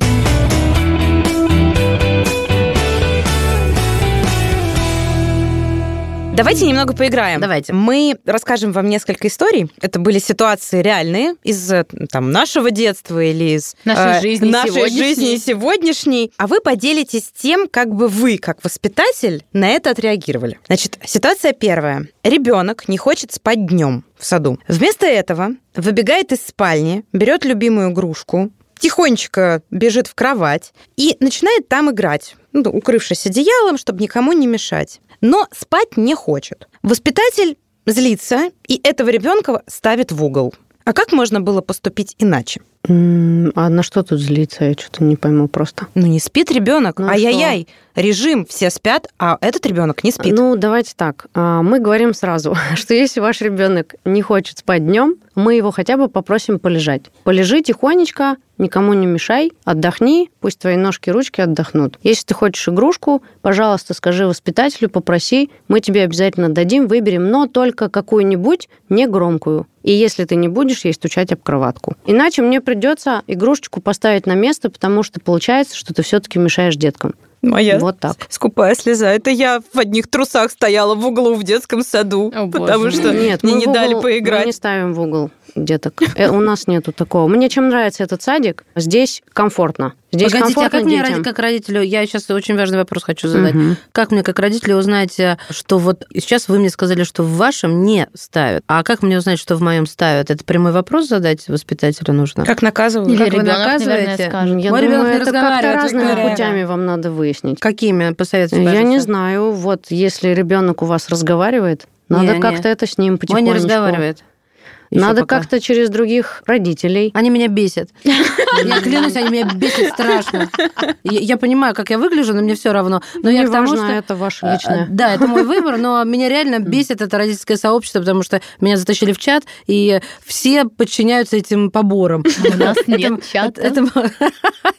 Давайте немного поиграем. Давайте. Мы расскажем вам несколько историй. Это были ситуации реальные из э, там, нашего детства или из Нашей э, жизни нашей сегодняшней. жизни сегодняшней. А вы поделитесь тем, как бы вы, как воспитатель, на это отреагировали. Значит, ситуация первая. Ребенок не хочет спать днем в саду. Вместо этого выбегает из спальни, берет любимую игрушку, тихонечко бежит в кровать и начинает там играть, ну, укрывшись одеялом, чтобы никому не мешать. Но спать не хочет. Воспитатель злится и этого ребенка ставит в угол. А как можно было поступить иначе? А на что тут злиться? Я что-то не пойму просто. Ну, не спит ребенок. Ну, Ай-яй-яй. Режим, все спят, а этот ребенок не спит. Ну, давайте так. А, Мы говорим сразу, что если ваш ребенок не хочет спать днем, мы его хотя бы попросим полежать. Полежи тихонечко, никому не мешай, отдохни, пусть твои ножки и ручки отдохнут. Если ты хочешь игрушку, пожалуйста, скажи воспитателю, попроси, мы тебе обязательно дадим, выберем, но только какую-нибудь не громкую. И если ты не будешь ей стучать об кроватку. Иначе мне придется игрушечку поставить на место, потому что получается, что ты все-таки мешаешь деткам. Моя Вот так. скупая слеза. Это я в одних трусах стояла в углу в детском саду, О, боже потому мой. что Нет, мне мы не в дали угол- поиграть. Мы не ставим в угол деток. Э, У нас нету такого. Мне чем нравится этот садик, здесь комфортно. Здесь Погодите, а комфортно как мне детям. ради- как родителю, я сейчас очень важный вопрос хочу задать. Мгм. Как мне, как родителю, узнать, э, что вот сейчас вы мне сказали, что в вашем не ставят. А как мне узнать, что в моем ставят? Это прямой вопрос задать воспитателю нужно? Как наказывают? Или Как вы ребенок, наверное, наказываете? скажет. Я Мой думаю, это как-то разными Виктория. путями вам надо выяснить. Какими? Посоветуйте, Я не пожалуйста. знаю. Вот если ребенок у вас разговаривает, надо Не, не. как-то это с ним потихонечку. не разговаривает. Надо пока. как-то через других родителей. Они меня бесят. Я клянусь, они меня бесят страшно. Я понимаю, как я выгляжу, но мне все равно. Но я не к тому, что... это ваше А, личное. Да, это мой выбор, но меня реально бесит это родительское сообщество, потому что меня затащили в чат, и все подчиняются этим поборам. У нас нет Это- чата.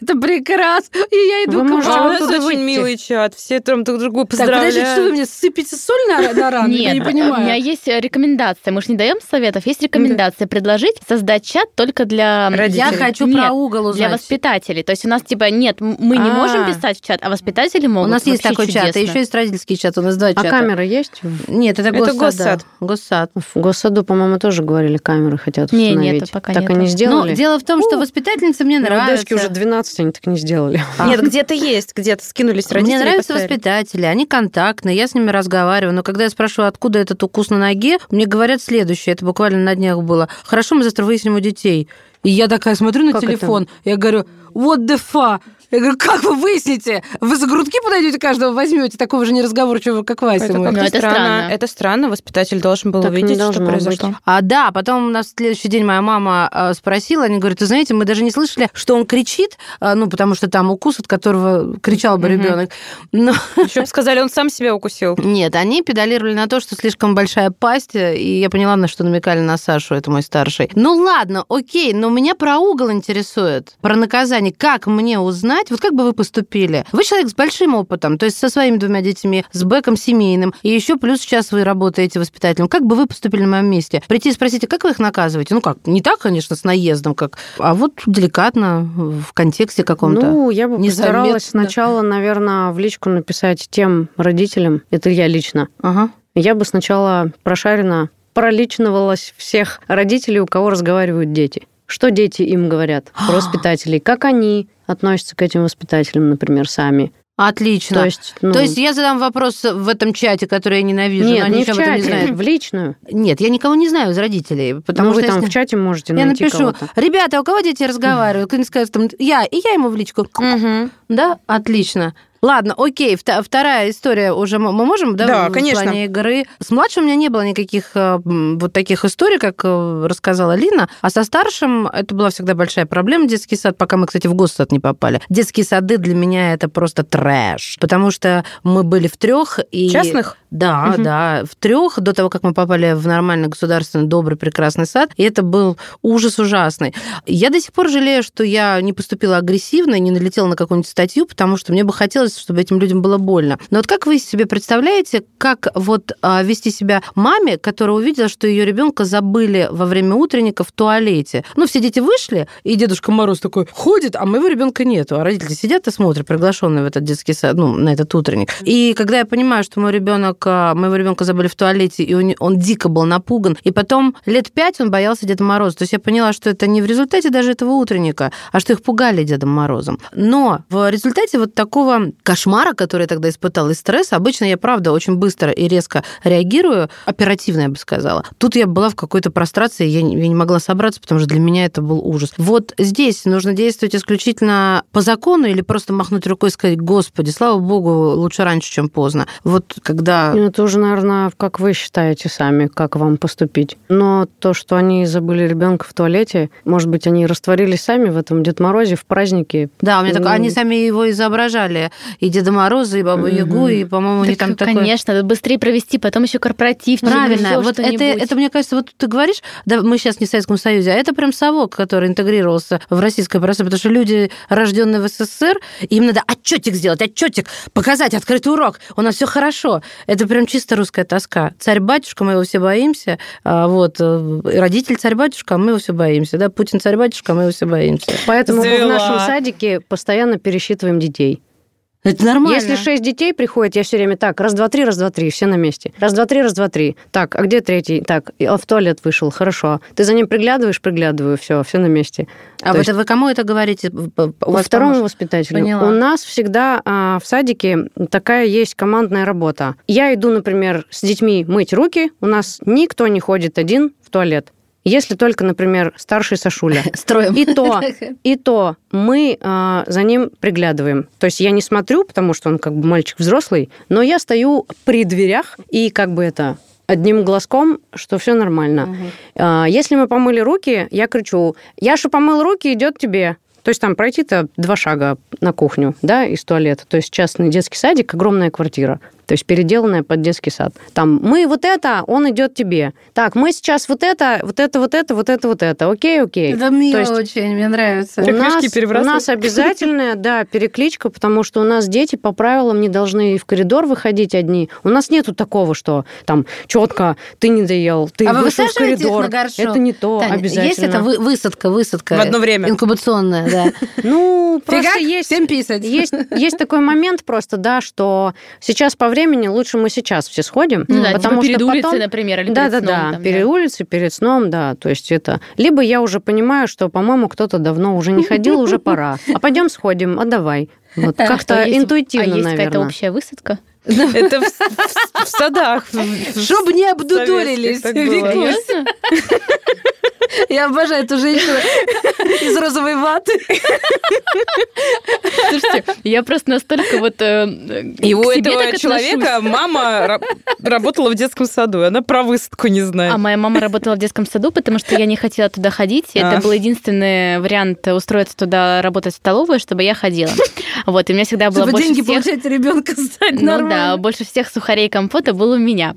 Это прекрасно. И я иду к вам. у нас очень милый чат. Все там друг другу Так, подождите, что вы поздравляют. мне сыпете соль на, рану? я Нет, не у меня есть э, рекомендация. Мы же не даем советов. Есть рекомендация предложить создать чат только для Я Родителей. хочу Нет, про угол для узнать. воспитателей. То есть у нас типа нет, мы не А. можем писать в чат, а воспитатели У могут. нас есть такой чат, чудесно. еще есть родительский чат, у нас два А чата. камеры есть? Нет, это Это госсад. госсад. В госсаду, по-моему, тоже говорили, камеры хотят Не, установить. нету, пока так нету. они сделали? Ну, дело в том, что У. воспитательница мне Моей нравится. дочке уже 12, они так не сделали. Нет, где-то есть, где-то скинулись родители. Мне нравятся воспитатели, они контактные, я с ними разговариваю, но когда я спрашиваю, откуда этот укус на ноге, мне говорят следующее, это буквально на днях было. Хорошо, мы завтра выясним у детей. И я такая смотрю на Как телефон, я говорю, what the fuck? Я говорю, как вы выясните? Вы за грудки подойдете каждого возьмете, такого же неразговорчивого, как Вася Это мой. как-то Ну, это странно. странно. Это странно. Воспитатель должен был Так увидеть, что произошло. А да, потом на следующий день моя мама э, спросила, они говорят, вы знаете, мы даже не слышали, что он кричит, э, ну, потому что там укус, от которого кричал бы Мгм. ребенок. Но Еще бы сказали, он сам себя укусил. нет, они педалировали на то, что слишком большая пасть, и я поняла, на что намекали на Сашу, это мой старший. Ну ладно, окей, но меня про угол интересует, про наказание. Как мне узнать, вот как бы вы поступили? Вы человек с большим опытом, то есть со своими двумя детьми, с бэком семейным, и еще плюс сейчас вы работаете воспитателем. Как бы вы поступили на моем месте? Прийти и спросить, а как вы их наказываете? Ну как, не так, конечно, с наездом, как, а вот деликатно, в контексте каком-то. Ну, я бы Незаметно. постаралась сначала, наверное, в личку написать тем родителям, это я лично. Ага. Я бы сначала прошарена, проличновалась всех родителей, у кого разговаривают дети. Что дети им говорят про воспитателей, как они относятся к этим воспитателям, например, сами. Отлично. То есть, ну, То есть я задам вопрос в этом чате, который я ненавижу, нет, не в этом не чате, знают. в личную. Нет, я никого не знаю из родителей, потому ну, что вы там если- в чате можете я найти напишу, кого-то. ребята, у кого дети разговаривают? Кто-нибудь скажет, там, я, и я ему в личку. Да, отлично. Ладно, окей, вторая история уже мы можем, да, Да, в конечно. плане игры. С младшим у меня не было никаких э, вот таких историй, как э, рассказала Лина, а со старшим это была всегда большая проблема, детский сад, пока мы, кстати, в госсад не попали. Детские сады для меня это просто трэш, потому что мы были в трех и... Частных? Да, Мгм. да, в трех до того, как мы попали в нормальный государственный добрый прекрасный сад, и это был ужас ужасный. Я до сих пор жалею, что я не поступила агрессивно не налетела на какую-нибудь статью, потому что мне бы хотелось, чтобы этим людям было больно. Но вот как вы себе представляете, как вот а, вести себя маме, которая увидела, что ее ребенка забыли во время утренника в туалете? Ну, все дети вышли, и Дедушка Мороз такой ходит, а моего ребенка нету, а родители сидят и смотрят, приглашенные в этот детский сад, ну, на этот утренник. И когда я понимаю, что мой ребенок, моего ребенка забыли в туалете, и он, он дико был напуган, и потом лет пять он боялся Деда Мороза. То есть я поняла, что это не в результате даже этого утренника, а что их пугали Дедом Морозом. Но в результате вот такого кошмара, который я тогда испытала, и стресса, обычно я, правда, очень быстро и резко реагирую, оперативно, я бы сказала. Тут я была в какой-то прострации, я не, я не могла собраться, потому что для меня это был ужас. Вот здесь нужно действовать исключительно по закону или просто махнуть рукой и сказать, господи, слава богу, лучше раньше, чем поздно. Вот когда... Ну, это уже, наверное, как вы считаете сами, как вам поступить. Но то, что они забыли ребенка в туалете, может быть, они растворились сами в этом Дед Морозе, в празднике. Да, у меня так, М. они сами его изображали. И Деда Мороза, и Бабу Ягу, Мгм. и, по-моему, у них там Так, такое... конечно, надо быстрее провести, потом еще корпоратив. Правильно, ещё вот это, это, мне кажется, вот ты говоришь, да, мы сейчас не в Советском Союзе, а это прям совок, который интегрировался в российское пространство, потому что люди, рожденные в СССР, им надо отчетик сделать, отчетик, показать, открытый урок, у нас все хорошо. Это прям чисто русская тоска. Царь-батюшка, мы его все боимся, а вот, э, родитель царь-батюшка, а мы его все боимся, да, Путин царь-батюшка, а мы его все боимся. Поэтому мы в нашем садике постоянно пересчитываем детей. Это нормально. Если шесть детей приходит, я все время так, раз, два, три, раз, два, три, все на месте. Раз, два, три, раз, два, три. Так, а где третий? Так, а в туалет вышел, хорошо. Ты за ним приглядываешь, приглядываю, все, все на месте. А То вот есть- вы кому это говорите? У Во втором помощник? воспитателе Поняла. у нас всегда а, в садике такая есть командная работа. Я иду, например, с детьми мыть руки, у нас никто не ходит один в туалет. Если только, например, старший Сашуля. Строим. И то, и то мы а, за ним приглядываем. То есть я не смотрю, потому что он как бы мальчик взрослый, но я стою при дверях и как бы это одним глазком, что все нормально. А, Если мы помыли руки, я кричу, Яша помыл руки, идет тебе. То есть там пройти-то два шага на кухню, да, из туалета. То есть частный детский садик, огромная квартира. То есть переделанная под детский сад. Там мы вот это, он идет тебе. Так, мы сейчас вот это, вот это, вот это, вот это, вот это. Окей, окей. Это мило есть очень, мне нравится. У нас, у нас обязательная, да, перекличка, потому что у нас дети по правилам не должны в коридор выходить одни. У нас нету такого, что там четко ты не доел, ты а вы вышел в коридор. на горшок? Это не то, Таня, обязательно. Есть это вы- высадка, высадка. В одно время. Инкубационная, да. Ну, просто есть, всем писать. есть, есть такой момент просто, да, что сейчас по времени лучше мы сейчас все сходим, Ну да, потому типа что перед улицей, потом... например, или да, перед да, сном, да, там, перед улицей, перед сном, да, то есть это... Либо я уже понимаю, что, по-моему, кто-то давно уже не ходил, уже пора. А пойдем сходим, а давай. Вот А как-то есть- интуитивно, А есть какая-то наверное. общая высадка? Это в, в- в садах. Чтобы не обдудурились. Было. Я обожаю эту женщину из розовой ваты. Слушайте, я просто настолько вот э, И у к себе этого так человека отношусь. мама ра- работала в детском саду, и она про высадку не знает. А моя мама работала в детском саду, потому что я не хотела туда ходить. и А. Это был единственный вариант устроиться туда работать в столовую, чтобы я ходила. Вот, и у меня всегда было Чтобы больше деньги всех... получать ребенка стать Ну да, больше всех сухарей и компота был у меня.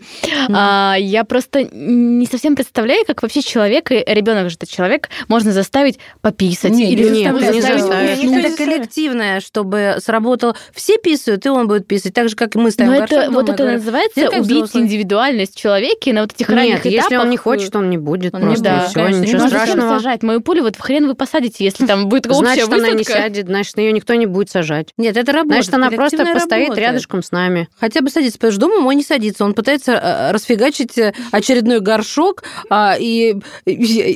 А, я просто не совсем представляю, как вообще человек, и ребенок же это человек, можно заставить пописать Не, или не заставить заставить. заставить не Это коллективное, чтобы сработало. Все писают, и он будет писать. Так же, как и мы ставим Но это, дома вот это говорим, называется «Ты как убить взрослый». индивидуальность в человеке на вот этих Нет, ранних если он этапах. не хочет, он не будет Он не просто. да, и всё, конечно, не ничего страшного. сажать? Мою пулю вот в хрен вы посадите, если там будет общая Значит, она не сядет, значит, ее никто не будет сажать. Нет, это работает. Значит, она просто коллективная постоит работа. рядышком с нами. Хотя бы садится, потому что дома мой не садится. Он пытается э, расфигачить э, очередной горшок, а, и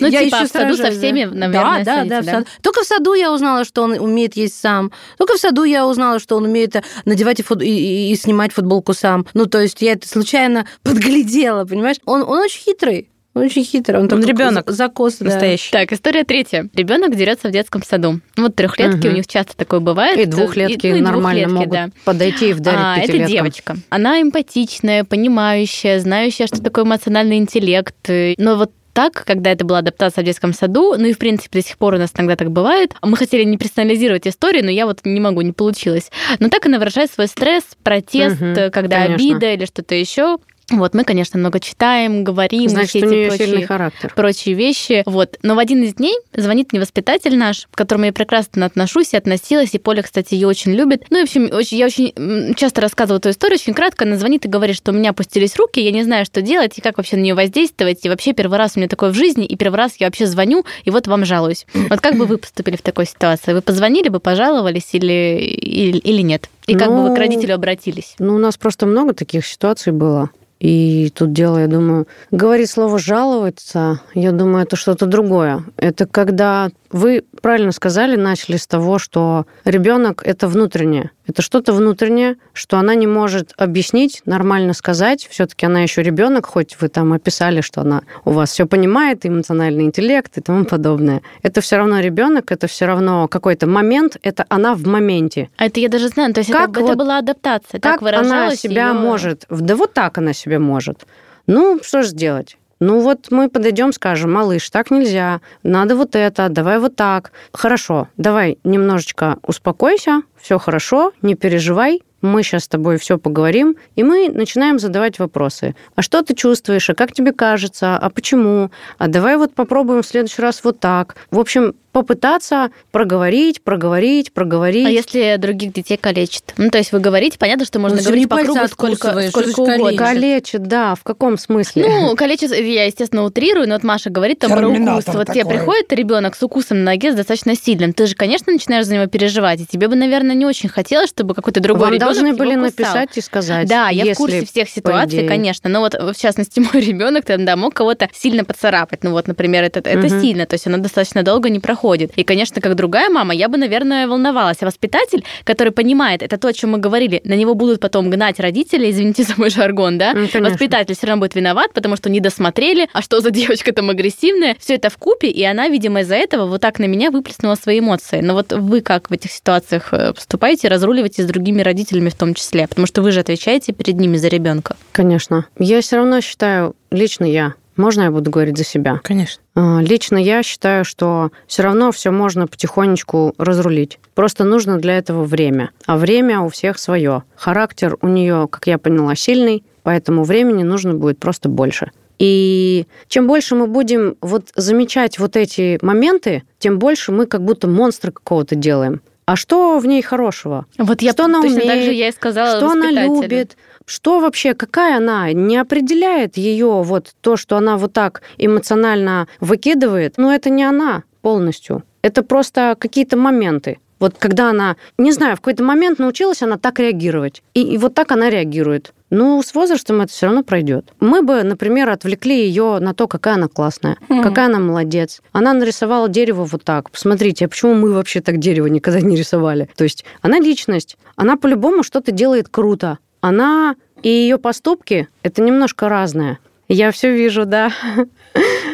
Ну, я типа, еще в саду со всеми, да. наверное, да, да, садится, да, в да? саду. Только в саду я узнала, что он умеет есть сам. Только в саду я узнала, что он умеет э, надевать и, фут- и- и- снимать футболку сам. Ну, то есть я это случайно подглядела, понимаешь? Он, он очень хитрый. Он очень хитрый. Он, Он ребенок закос, да. Настоящий. Так, история третья. Ребенок дерется в детском саду. Вот трехлетки Мгм. у них часто такое бывает. И двухлетки И- ну, и нормально двухлетки, могут да. подойти и вдарить А, это девочка. Она эмпатичная, понимающая, знающая, что такое эмоциональный интеллект. Но вот так, когда это была адаптация в детском саду, ну и, в принципе, до сих пор у нас иногда так бывает. Мы хотели не персонализировать историю, но я вот не могу, не получилось. Но так она выражает свой стресс, протест, э, когда конечно. обида или что-то еще. Вот мы, конечно, много читаем, говорим, Значит, все у эти нее прочие сильный характер. прочие вещи. Вот. Но в один из дней звонит мне воспитатель наш, к которому я прекрасно отношусь и относилась, и Поля, кстати, ее очень любит. Ну, и, в общем, очень, я очень часто рассказываю эту историю, очень кратко. Она звонит и говорит, что у меня опустились руки, я не знаю, что делать, и как вообще на нее воздействовать. И вообще первый раз у меня такое в жизни, и первый раз я вообще звоню, и вот вам жалуюсь. Вот как бы вы поступили в такой ситуации? Вы позвонили бы, пожаловались или, или, или нет? И как бы вы к Ну, родителю обратились? Ну, у нас просто много таких ситуаций было. И тут дело, я думаю, говорить слово «жаловаться», я думаю, это что-то другое. Это когда вы правильно сказали, начали с того, что ребенок это внутреннее. Это что-то внутреннее, что она не может объяснить, нормально сказать. Все-таки она еще ребенок, хоть вы там описали, что она у вас все понимает, эмоциональный интеллект и тому подобное. Это все равно ребенок, это все равно какой-то момент, это она в моменте. А это я даже знаю, то есть Как это, это вот- была адаптация, Как выражалась она себя её- может? Да вот так она себя может. Ну, что же сделать? Ну вот мы подойдем, скажем, малыш, так нельзя, надо вот это, давай вот так. Хорошо, давай немножечко успокойся, все хорошо, не переживай, мы сейчас с тобой все поговорим, и мы начинаем задавать вопросы. А что ты чувствуешь? А как тебе кажется? А почему? А давай вот попробуем в следующий раз вот так. В общем, попытаться проговорить, проговорить, проговорить. А если других детей калечит? Ну, то есть вы говорите, понятно, что можно Ну, говорить не по кругу сколько, сколько угодно. калечит? Калечит, да, в каком смысле? Ну, калечит, я, естественно, утрирую, но вот Маша говорит там про укус. Вот тебе такой. приходит ребенок с укусом на ноге с достаточно сильным. Ты же, конечно, начинаешь за него переживать. И тебе бы, наверное, не очень хотелось, чтобы какой-то другой Вам ребенок должны были кусал. написать и сказать. Да, я в курсе всех ситуаций, конечно. Но вот, в частности, мой ребенок тогда мог кого-то сильно поцарапать. Ну вот, например, это, это Мгм. сильно, то есть она достаточно долго не проходит. И, конечно, как другая мама, я бы, наверное, волновалась. А воспитатель, который понимает, это то, о чем мы говорили, на него будут потом гнать родители, извините за мой жаргон, да? Ну, конечно. Воспитатель все равно будет виноват, потому что не досмотрели, а что за девочка там агрессивная. Все это в купе, и она, видимо, из-за этого вот так на меня выплеснула свои эмоции. Но вот вы как в этих ситуациях э, поступаете, разруливаете с другими родителями в том числе? Потому что вы же отвечаете перед ними за ребенка. Конечно. Я все равно считаю, лично я, можно я буду говорить за себя? Конечно. А, Лично я считаю, что все равно все можно потихонечку разрулить. Просто нужно для этого время. А время у всех свое. Характер у нее, как я поняла, сильный, поэтому времени нужно будет просто больше. И чем больше мы будем вот замечать вот эти моменты, тем больше мы как будто монстра какого-то делаем. А что в ней хорошего? Вот я Что она точно так же умеет, я и сказала что она любит, что вообще, какая она, не определяет ее вот то, что она вот так эмоционально выкидывает, но это не она полностью. Это просто какие-то моменты. Вот когда она, не знаю, в какой-то момент научилась она так реагировать. И, и вот так она реагирует. Ну, с возрастом это все равно пройдет. Мы бы, например, отвлекли ее на то, какая она классная, Мгм. какая она молодец. Она нарисовала дерево вот так. Посмотрите, а почему мы вообще так дерево никогда не рисовали? То есть она личность, она по-любому что-то делает круто. Она и ее поступки это немножко разное. Я все вижу, да.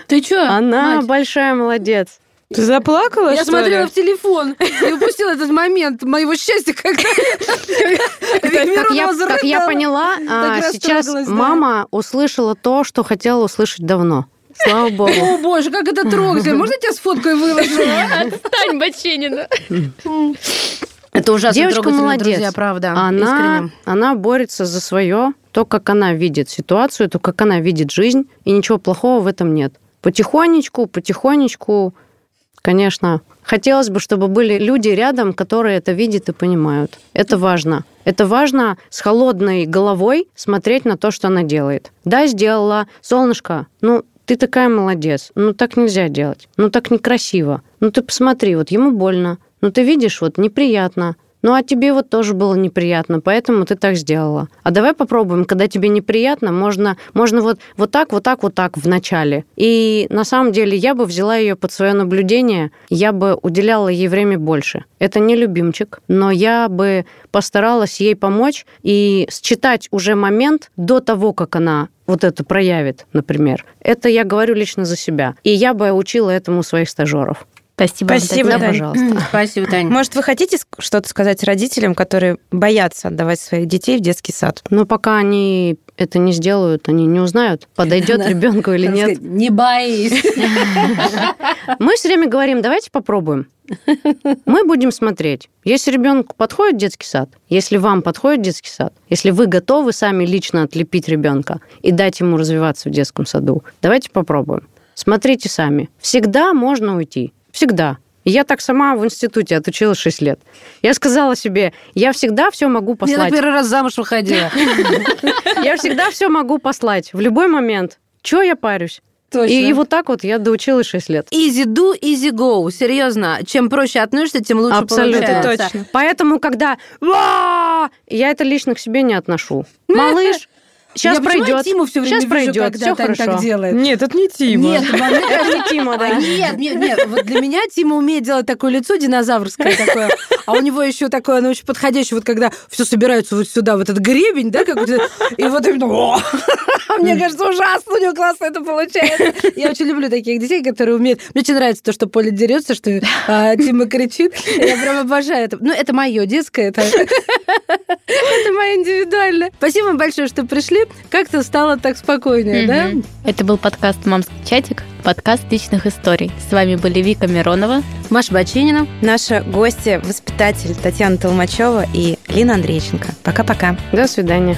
Ты что? Она большая молодец. Ты заплакала, Я что смотрела ли? в телефон и упустила этот момент моего счастья, когда Как я, поняла, а, сейчас мама услышала то, что хотела услышать давно. Слава богу. О, боже, как это трогательно. Можно я тебя с фоткой выложу? Отстань, Бочинина. Это ужасно Девочка молодец. друзья, правда. Она, Искренне. она борется за свое, то, как она видит ситуацию, то, как она видит жизнь, и ничего плохого в этом нет. Потихонечку, потихонечку, конечно, хотелось бы, чтобы были люди рядом, которые это видят и понимают. Это важно. Это важно с холодной головой смотреть на то, что она делает. Да, сделала. Солнышко, ну, ты такая молодец. Ну, так нельзя делать. Ну, так некрасиво. Ну, ты посмотри, вот ему больно. Ну, ты видишь, вот неприятно. Ну, а тебе вот тоже было неприятно, поэтому ты так сделала. А давай попробуем, когда тебе неприятно, можно, можно вот, вот так, вот так, вот так в начале. И на самом деле я бы взяла ее под свое наблюдение, я бы уделяла ей время больше. Это не любимчик, но я бы постаралась ей помочь и считать уже момент до того, как она вот это проявит, например. Это я говорю лично за себя. И я бы учила этому своих стажеров. Спасибо. Спасибо, Да, Татьяна. Тань. пожалуйста. Спасибо, Таня. Может, вы хотите что-то сказать родителям, которые боятся отдавать своих детей в детский сад? Но пока они это не сделают, они не узнают, подойдет Да. ребенку или Надо нет. сказать, Не боись. Мы все время говорим, давайте попробуем. Мы будем смотреть. Если ребенку подходит детский сад, если вам подходит детский сад, если вы готовы сами лично отлепить ребенка и дать ему развиваться в детском саду, давайте попробуем. Смотрите сами. Всегда можно уйти. Всегда. Я так сама в институте отучилась 6 лет. Я сказала себе, я всегда все могу Я на послать. первый раз замуж выходила. Я всегда все могу послать в любой момент. Чего я парюсь? Точно. И, и вот так вот я доучилась 6 лет. Easy do, easy go. Серьезно. Чем проще относишься, тем лучше Абсолютно получается. точно. Поэтому, когда я это лично к себе не отношу. Малыш, сейчас Я почему пройдет. Тиму все время Сейчас вижу, пройдет. когда Все Таня так хорошо. делает. Нет, это не Тима. Нет, Это не Тима, А, да. Нет, нет, нет. Вот для меня Тима умеет делать такое лицо динозаврское такое, а у него еще такое, оно очень подходящее, вот когда все собираются вот сюда, вот этот гребень, да, как это, и вот именно, мне кажется, ужасно, у него классно это получается. Я очень люблю таких детей, которые умеют. Мне очень нравится то, что Поля дерется, что а, Тима кричит. Я прям обожаю это. Ну, это мое детское, это, это мое индивидуальное. Спасибо вам большое, что пришли. Как-то стало так спокойнее, да? Мгм. Это был подкаст «Мамский чатик», подкаст личных историй. С вами были Вика Миронова. Маша Баченина. Наша гостья, воспитатель Татьяна Толмачева и Лина Андрейченко. Пока-пока. До свидания.